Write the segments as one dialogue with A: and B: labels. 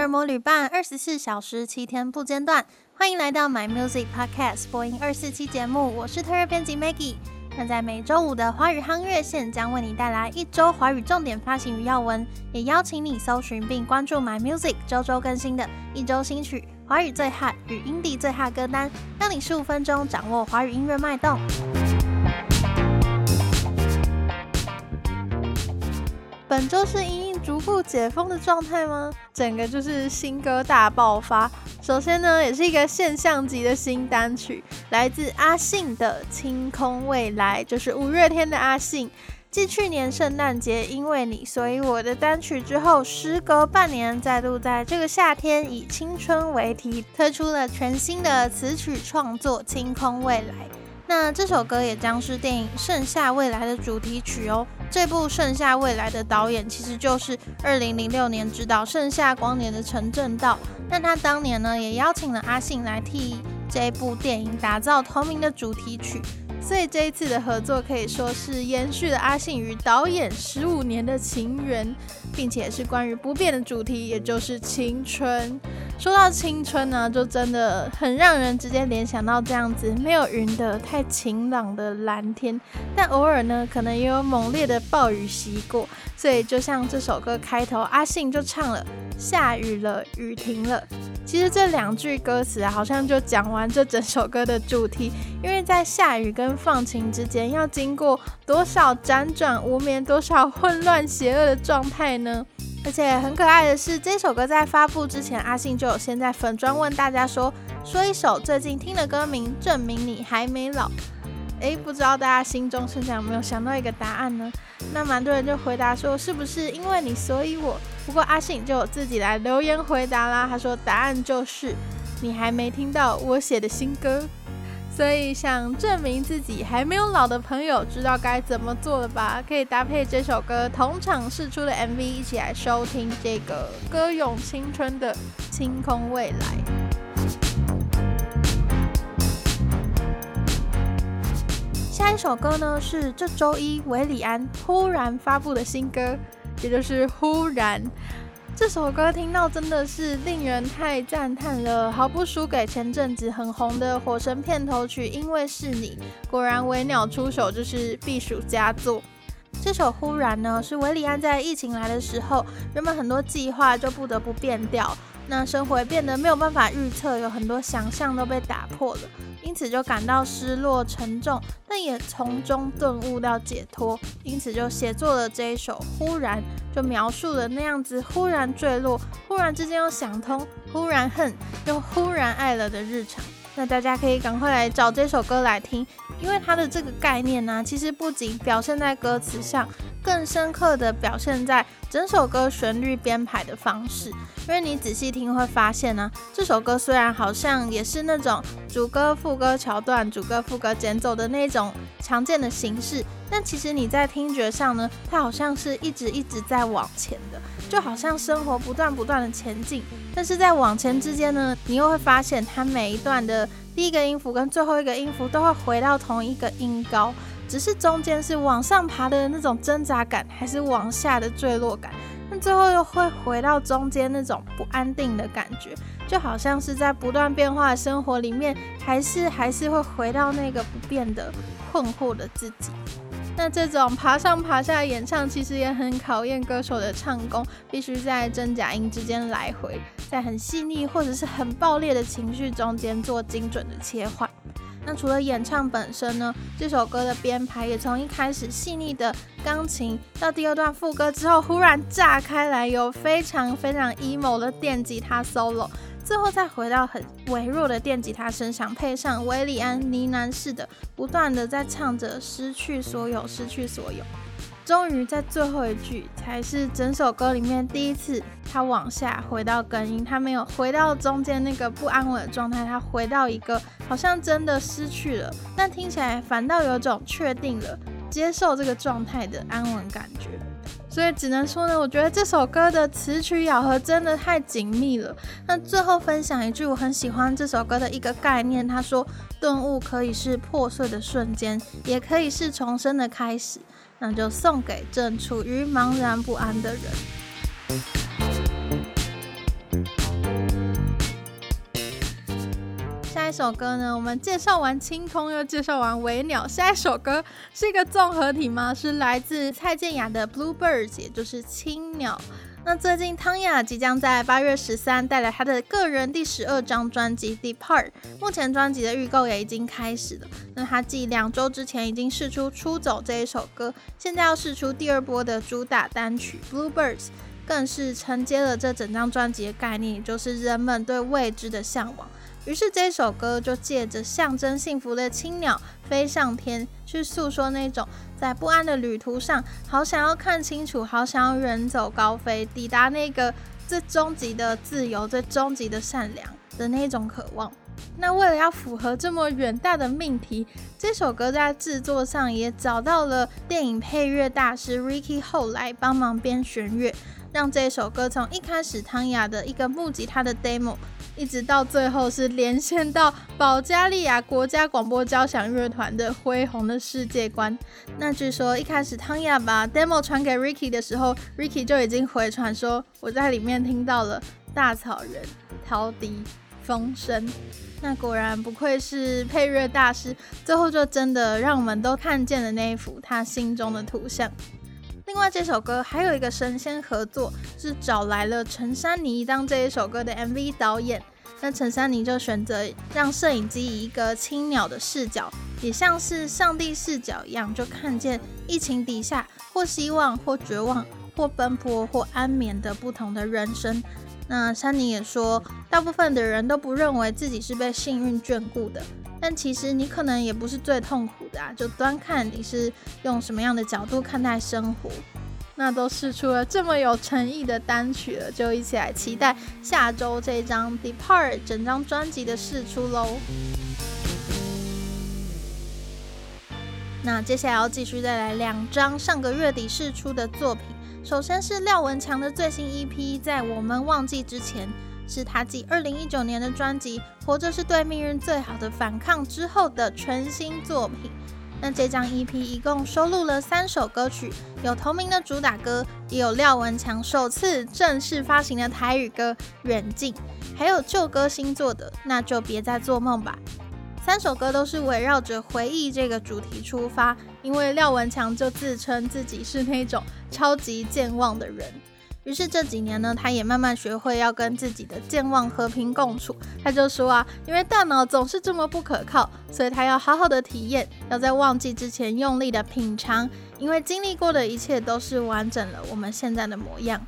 A: 耳膜旅伴，二十四小时七天不间断。欢迎来到 My Music Podcast 播音二四七节目，我是特约编辑 Maggie。那在每周五的华语夯乐线将为你带来一周华语重点发行与要闻，也邀请你搜寻并关注 My Music 周周更新的一周新曲、华语最 hot 与 indie 最 hot 歌单，让你十五分钟掌握华语音乐脉动。本周是因应逐步解封的状态吗？整个就是新歌大爆发。首先呢，也是一个现象级的新单曲，来自阿信的《清空未来》，就是五月天的阿信。继去年圣诞节因为你，所以我的单曲之后，时隔半年，再度在这个夏天以青春为题，推出了全新的词曲创作《清空未来》。那这首歌也将是电影《盛夏未来》的主题曲哦。这部《盛夏未来》的导演其实就是二零零六年执导《盛夏光年》的陈正道。那他当年呢，也邀请了阿信来替这部电影打造同名的主题曲。所以这一次的合作可以说是延续了阿信与导演十五年的情缘，并且是关于不变的主题，也就是青春。说到青春呢，就真的很让人直接联想到这样子没有云的太晴朗的蓝天，但偶尔呢，可能也有猛烈的暴雨袭过。所以就像这首歌开头，阿信就唱了“下雨了，雨停了”。其实这两句歌词，好像就讲完这整首歌的主题。因为在下雨跟放晴之间，要经过多少辗转无眠，多少混乱邪恶的状态呢？而且很可爱的是，这首歌在发布之前，阿信就有先在粉专问大家说：“说一首最近听的歌名，证明你还没老。”诶，不知道大家心中是想有没有想到一个答案呢？那蛮多人就回答说：“是不是因为你，所以我？”不过阿信就有自己来留言回答啦，他说：“答案就是你还没听到我写的新歌。”所以，想证明自己还没有老的朋友，知道该怎么做了吧？可以搭配这首歌同场试出的 MV，一起来收听这个歌咏青春的《清空未来》。下一首歌呢，是这周一韦礼安忽然发布的新歌，也就是《忽然》。这首歌听到真的是令人太赞叹了，毫不输给前阵子很红的《火神》片头曲，因为是你，果然微鸟出手就是避暑佳作。这首《忽然》呢，是维里安在疫情来的时候，原本很多计划就不得不变掉，那生活变得没有办法预测，有很多想象都被打破了。因此就感到失落沉重，但也从中顿悟到解脱，因此就写作了这一首《忽然》，就描述了那样子忽然坠落，忽然之间又想通，忽然恨，又忽然爱了的日常。那大家可以赶快来找这首歌来听，因为它的这个概念呢、其实不仅表现在歌词上，更深刻的表现在整首歌旋律编排的方式。因为你仔细听会发现呢、这首歌虽然好像也是那种主歌副歌桥段、主歌副歌间奏的那种常见的形式，但其实你在听觉上呢，它好像是一直一直在往前的，就好像生活不断不断的前进，但是在往前之间呢，你又会发现它每一段的第一个音符跟最后一个音符都会回到同一个音高，只是中间是往上爬的那种挣扎感，还是往下的坠落感，那最后又会回到中间那种不安定的感觉，就好像是在不断变化的生活里面，还是还是会回到那个不变的困惑的自己。那这种爬上爬下的演唱，其实也很考验歌手的唱功，必须在真假音之间来回，在很细腻或者是很爆裂的情绪中间做精准的切换。那除了演唱本身呢，这首歌的编排也从一开始细腻的钢琴，到第二段副歌之后忽然炸开来，有非常非常 emo 的电吉他 solo。最后再回到很微弱的电吉他声响，配上威利安呢喃式的不断的在唱着失去所有，失去所有。终于在最后一句才是整首歌里面第一次，他往下回到根音，他没有回到中间那个不安稳的状态，他回到一个好像真的失去了，但听起来反倒有种确定了接受这个状态的安稳感觉。所以只能说呢，我觉得这首歌的词曲咬合真的太紧密了。那最后分享一句我很喜欢这首歌的一个概念，他说：顿悟可以是破碎的瞬间，也可以是重生的开始。那就送给正处于茫然不安的人。下一首歌呢？我们介绍完清空，又介绍完尾鸟。下一首歌是一个综合体吗？是来自蔡健雅的《Bluebirds》，也就是青鸟。那最近汤雅即将在八月十三带来她的个人第十二张专辑《Depart》，目前专辑的预购也已经开始了。那她继两周之前已经试出《出走》这一首歌，现在要试出第二波的主打单曲《Bluebirds》，更是承接了这整张专辑的概念，就是人们对未知的向往。于是这首歌就借着象征幸福的青鸟飞上天，去诉说那种。在不安的旅途上，好想要看清楚，好想要远走高飞，抵达那个最终极的自由、最终极的善良的那种渴望。那为了要符合这么远大的命题，这首歌在制作上也找到了电影配乐大师 Ricky 后来帮忙编弦乐，让这首歌从一开始汤雅的一个木吉他的 demo。一直到最后是连线到保加利亚国家广播交响乐团的恢宏的世界观。那据说一开始汤雅把 demo 传给 Ricky 的时候，Ricky 就已经回传说我在里面听到了大草原、陶笛、风声。那果然不愧是配乐大师，最后就真的让我们都看见了那一幅他心中的图像。另外这首歌还有一个神仙合作，是找来了陈珊妮当这一首歌的 MV 导演。那陈珊妮就选择让摄影机以一个青鸟的视角，也像是上帝视角一样，就看见疫情底下或希望、或绝望、或奔波、或安眠的不同的人生。那珊妮也说，大部分的人都不认为自己是被幸运眷顾的。但其实你可能也不是最痛苦的啊，就端看你是用什么样的角度看待生活。那都试出了这么有诚意的单曲了，就一起来期待下周这张《Depart》整张专辑的试出喽。那接下来要继续再来两张上个月底试出的作品，首先是廖文强的最新 EP，在我们忘记之前。是他继二零一九年的专辑《活着是对命运最好的反抗》之后的全新作品。那这张 EP 一共收录了三首歌曲，有同名的主打歌，也有廖文强首次正式发行的台语歌《远近》，还有旧歌新作的《那就别再做梦吧》。三首歌都是围绕着回忆这个主题出发，因为廖文强就自称自己是那种超级健忘的人。于是这几年呢，他也慢慢学会要跟自己的健忘和平共处。他就说啊，因为大脑总是这么不可靠，所以他要好好的体验，要在忘记之前用力的品尝，因为经历过的一切都是完整了我们现在的模样。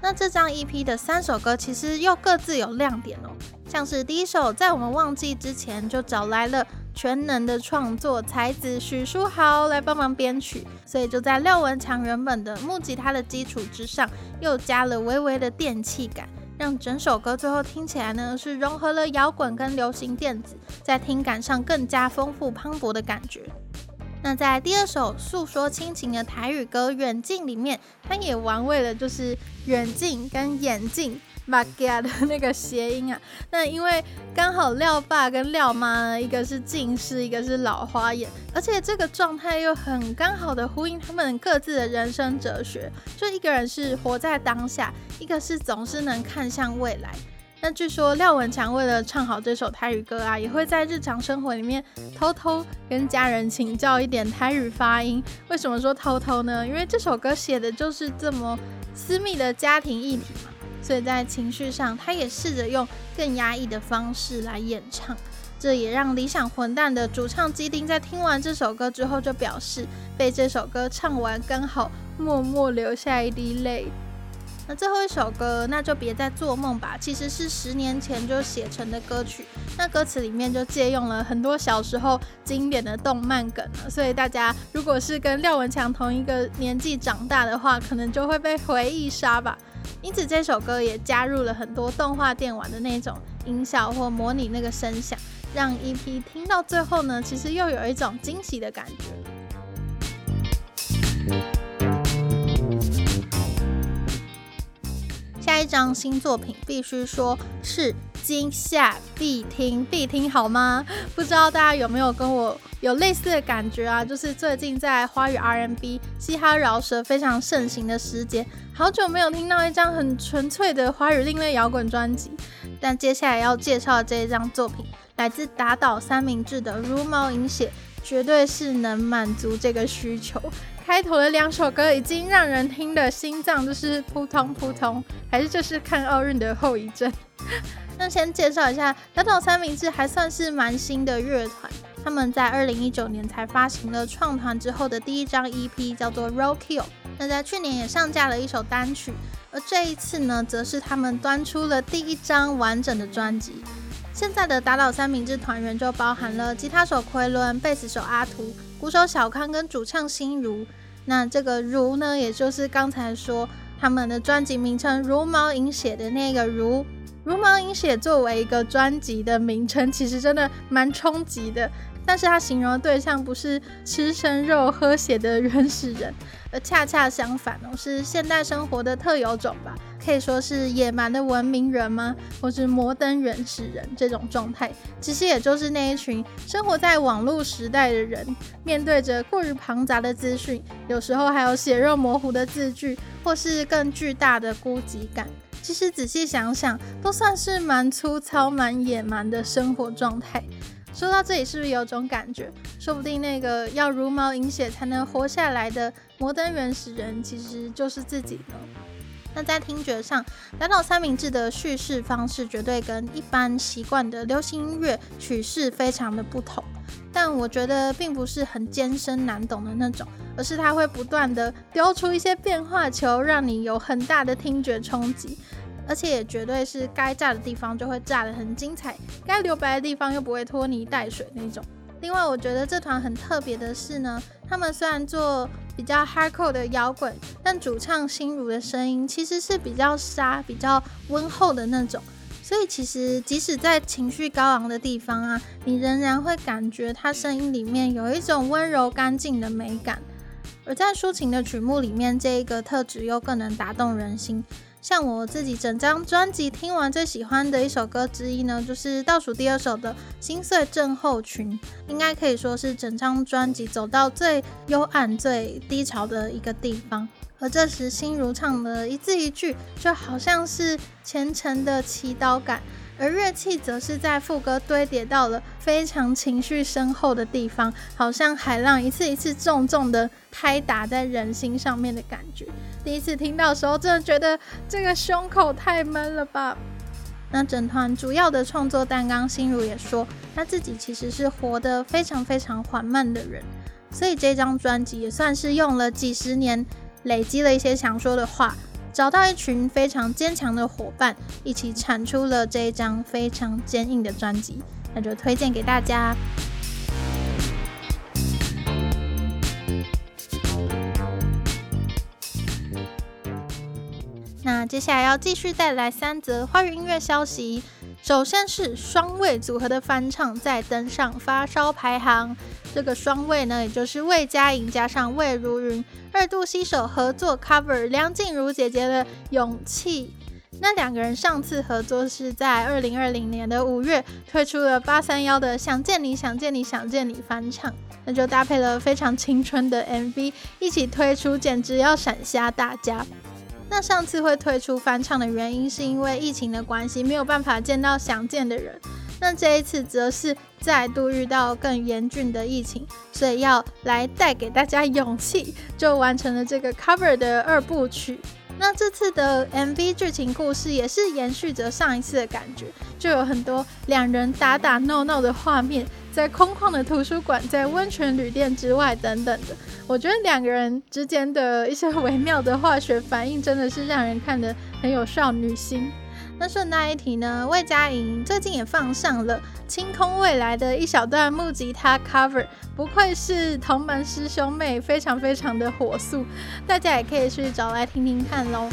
A: 那这张 EP 的三首歌其实又各自有亮点哦，像是第一首，在我们忘记之前就找来了。全能的创作才子许书豪来帮忙编曲，所以就在廖文强原本的木吉他的基础之上，又加了微微的电气感，让整首歌最后听起来呢是融合了摇滚跟流行电子，在听感上更加丰富磅礴的感觉。那在第二首诉说亲情的台语歌《远近》里面，他也玩味了，就是远近跟眼镜。马家的那个谐音啊，那因为刚好廖爸跟廖妈呢，一个是近视，一个是老花眼，而且这个状态又很刚好的呼应他们各自的人生哲学，就一个人是活在当下，一个是总是能看向未来。那据说廖文强为了唱好这首台语歌啊，也会在日常生活里面偷偷跟家人请教一点台语发音。为什么说偷偷呢？因为这首歌写的就是这么私密的家庭议题嘛。所以在情绪上，他也试着用更压抑的方式来演唱，这也让理想混蛋的主唱基丁在听完这首歌之后就表示，被这首歌唱完刚好默默流下一滴泪。那最后一首歌，那就别再做梦吧，其实是十年前就写成的歌曲，那歌词里面就借用了很多小时候经典的动漫梗了，所以大家如果是跟廖文强同一个年纪长大的话，可能就会被回忆杀吧。因此，这首歌也加入了很多动画电玩的那种音效或模拟那个声响，让 EP 听到最后呢，其实又有一种惊喜的感觉。下一张新作品必须说是今夏必听必听，好吗？不知道大家有没有跟我有类似的感觉啊？就是最近在华语 R&B、嘻哈饶舌非常盛行的时节，好久没有听到一张很纯粹的华语另类摇滚专辑。但接下来要介绍的这一张作品，来自打倒三明治的茹毛饮血，绝对是能满足这个需求。开头的两首歌已经让人听的心脏就是扑通扑通，还是就是看奥运的后遗症？那先介绍一下，打倒三明治还算是蛮新的乐团，他们在二零一九年才发行了创团之后的第一张 EP，叫做《Roadkill》。那在去年也上架了一首单曲，而这一次呢，则是他们端出了第一张完整的专辑。现在的打倒三明治团员就包含了吉他手奎伦、贝斯手阿图。鼓手小康跟主唱心如，那这个如呢，也就是刚才说他们的专辑名称“茹毛饮血”的那个如。茹毛饮血作为一个专辑的名称，其实真的蛮冲击的。但是它形容的对象不是吃生肉喝血的原始人，而恰恰相反哦，是现代生活的特有种吧。可以说是野蛮的文明人吗？或是摩登原始人这种状态，其实也就是那一群生活在网络时代的人，面对着过于庞杂的资讯，有时候还有血肉模糊的字句，或是更巨大的孤寂感。其实仔细想想，都算是蛮粗糙、蛮野蛮的生活状态。说到这里，是不是有种感觉？说不定那个要茹毛饮血才能活下来的摩登原始人，其实就是自己呢？那在听觉上，打倒三明治的叙事方式绝对跟一般习惯的流行音乐曲式非常的不同，但我觉得并不是很艰深难懂的那种，而是它会不断的丢出一些变化球，让你有很大的听觉冲击，而且也绝对是该炸的地方就会炸得很精彩，该留白的地方又不会拖泥带水那种。另外，我觉得这团很特别的是呢，他们虽然做比较 hardcore 的摇滚，但主唱心如的声音其实是比较沙、比较温厚的那种。所以其实即使在情绪高昂的地方啊，你仍然会感觉他声音里面有一种温柔干净的美感。而在抒情的曲目里面，这一个特质又更能打动人心。像我自己整张专辑听完最喜欢的一首歌之一呢，就是倒数第二首的《心碎症候群》，应该可以说是整张专辑走到最幽暗、最低潮的一个地方。而这时心如唱的一字一句，就好像是虔诚的祈祷感。而乐器则是在副歌堆叠到了非常情绪深厚的地方，好像海浪一次一次重重的拍打在人心上面的感觉。第一次听到的时候，真的觉得这个胸口太闷了吧？那整团主要的创作担纲，心如也说，他自己其实是活得非常非常缓慢的人，所以这张专辑也算是用了几十年累积了一些想说的话。找到一群非常坚强的伙伴，一起产出了这一张非常坚硬的专辑，那就推荐给大家。那接下来要继续带来三则华语音乐消息。首先是双位组合的翻唱再登上发烧排行，这个双位呢，也就是魏佳莹加上魏如云二度携手合作 cover 梁静茹姐姐的《勇气》。那两个人上次合作是在二零二零年的五月推出了八三幺的《想见你想见你想见你》翻唱，那就搭配了非常青春的 MV 一起推出，简直要闪瞎大家。那上次会推出翻唱的原因，是因为疫情的关系，没有办法见到想见的人。那这一次则是再度遇到更严峻的疫情，所以要来带给大家勇气，就完成了这个 cover 的二部曲。那这次的 MV 剧情故事也是延续着上一次的感觉，就有很多两人打打闹闹的画面。在空旷的图书馆，在温泉旅店之外等等的，我觉得两个人之间的一些微妙的化学反应，真的是让人看得很有少女心。那顺带一提呢，魏佳莹最近也放上了《清空未来》的一小段木吉他 cover，不愧是同门师兄妹，非常非常的火速，大家也可以去找来听听看喽。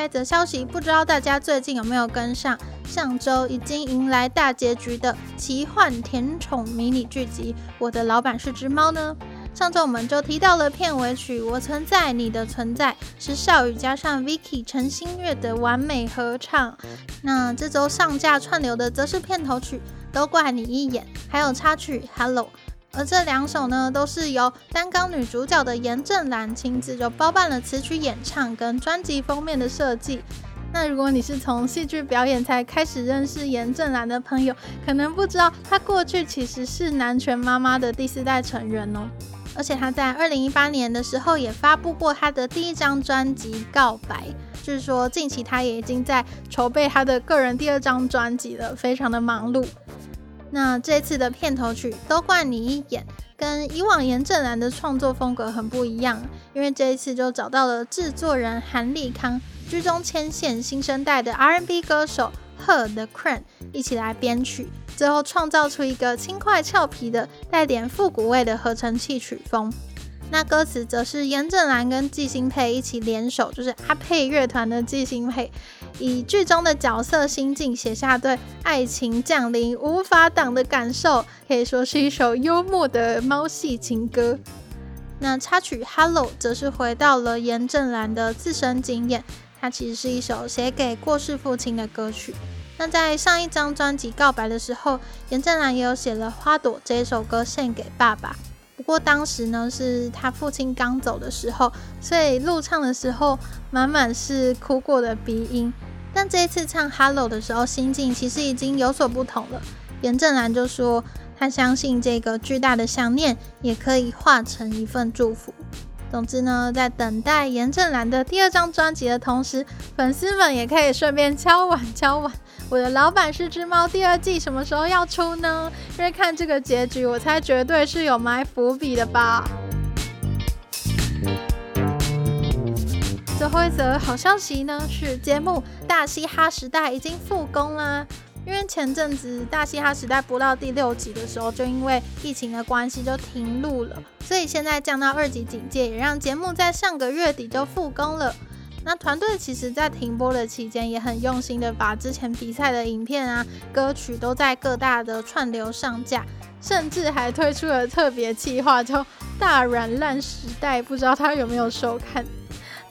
A: 下一则消息，不知道大家最近有没有跟上？上周已经迎来大结局的奇幻甜宠迷你剧集《我的老板是只猫》呢？上周我们就提到了片尾曲《我存在你的存在》是邵羽加上 Vicky 陈星月的完美合唱。那这周上架串流的则是片头曲《都怪你一眼》，还有插曲《Hello》。而这两首呢，都是由担纲女主角的严正岚亲自就包办了词曲演唱跟专辑封面的设计。那如果你是从戏剧表演才开始认识严正岚的朋友，可能不知道她过去其实是南拳妈妈的第四代成员哦。而且她在二零一八年的时候也发布过她的第一张专辑《告白》，据说近期她也已经在筹备她的个人第二张专辑了，非常的忙碌。那这次的片头曲《都怪你一眼》跟以往严正岚的创作风格很不一样，因为这一次就找到了制作人韩立康。居中牵线新生代的 R&B 歌手 Her The Crane 一起来编曲，最后创造出一个轻快俏皮的带点复古味的合成器曲风。那歌词则是严正岚跟纪星沛一起联手，就是阿沛乐团的纪星沛，以剧中的角色心境写下对爱情降临无法挡的感受，可以说是一首幽默的猫系情歌。那插曲 Hello 则是回到了严正岚的自身经验。它其实是一首写给过世父亲的歌曲。那在上一张专辑告白的时候，严正岚也有写了《花朵》这一首歌献给爸爸。不过当时呢是他父亲刚走的时候，所以录唱的时候满满是哭过的鼻音。但这一次唱《Hello》的时候，心境其实已经有所不同了。严正岚就说，他相信这个巨大的想念也可以化成一份祝福。总之呢，在等待严正岚的第二张专辑的同时，粉丝们也可以顺便敲碗敲碗。我的老板是只猫第二季什么时候要出呢？因为看这个结局，我猜绝对是有埋伏笔的吧。最后一则好消息呢，是节目《大嘻哈时代》已经复工啦。因为前阵子《大嘻哈时代》播到第六集的时候，就因为疫情的关系就停录了，所以现在降到二级警戒，也让节目在上个月底就复工了。那团队其实在停播的期间，也很用心的把之前比赛的影片啊、歌曲都在各大的串流上架，甚至还推出了特别企划，叫《大软烂时代》，不知道他有没有收看。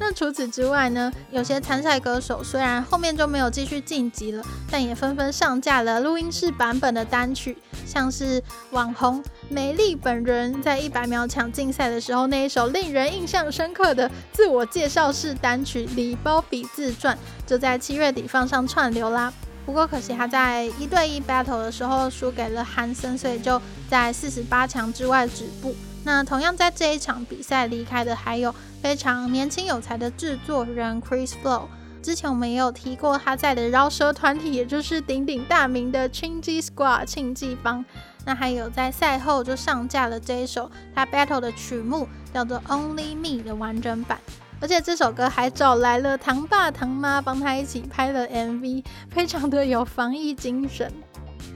A: 那除此之外呢，有些参赛歌手虽然后面就没有继续晋级了，但也纷纷上架了录音室版本的单曲，像是网红美丽本人在一百秒抢竞赛的时候那一首令人印象深刻的自我介绍式单曲《礼包比自传》，就在七月底放上串流啦。不过可惜他在一对一 battle 的时候输给了韩森，所以就在四十八强之外止步。那同样在这一场比赛离开的还有非常年轻有才的制作人 Chris Flow。之前我们也有提过他在的饶舌团体，也就是鼎鼎大名的 Chingy Squad 庆记帮。那还有在赛后就上架了这一首他 battle 的曲目，叫做 Only Me 的完整版。而且这首歌还找来了堂爸堂妈帮他一起拍了 MV，非常的有防疫精神。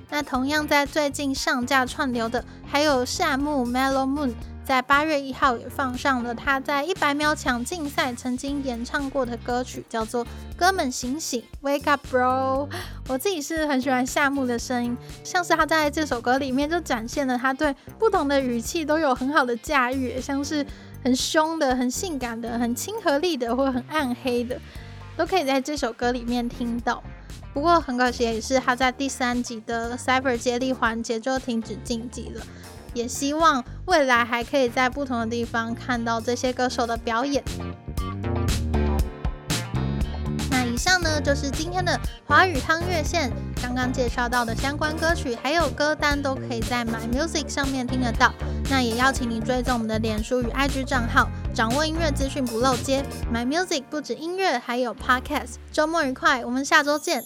A: 那同样在最近上架串流的，还有夏目 Mellow Moon，在八月一号也放上了他在一百秒抢竞赛曾经演唱过的歌曲，叫做《哥们醒醒 Wake Up Bro》。我自己是很喜欢夏目的声音，像是他在这首歌里面就展现了他对不同的语气都有很好的驾驭，像是很凶的、很性感的、很亲和力的，或很暗黑的，都可以在这首歌里面听到。不过很可惜，也是他在第三集的 Cyber 接力环节就停止晋级了。也希望未来还可以在不同的地方看到这些歌手的表演。那以上呢，就是今天的华语汤月线，刚刚介绍到的相关歌曲还有歌单都可以在 My Music 上面听得到。那也邀请你追踪我们的脸书与 IG 账号，掌握音乐资讯不漏接。My Music 不止音乐，还有 Podcast。周末愉快，我们下周见。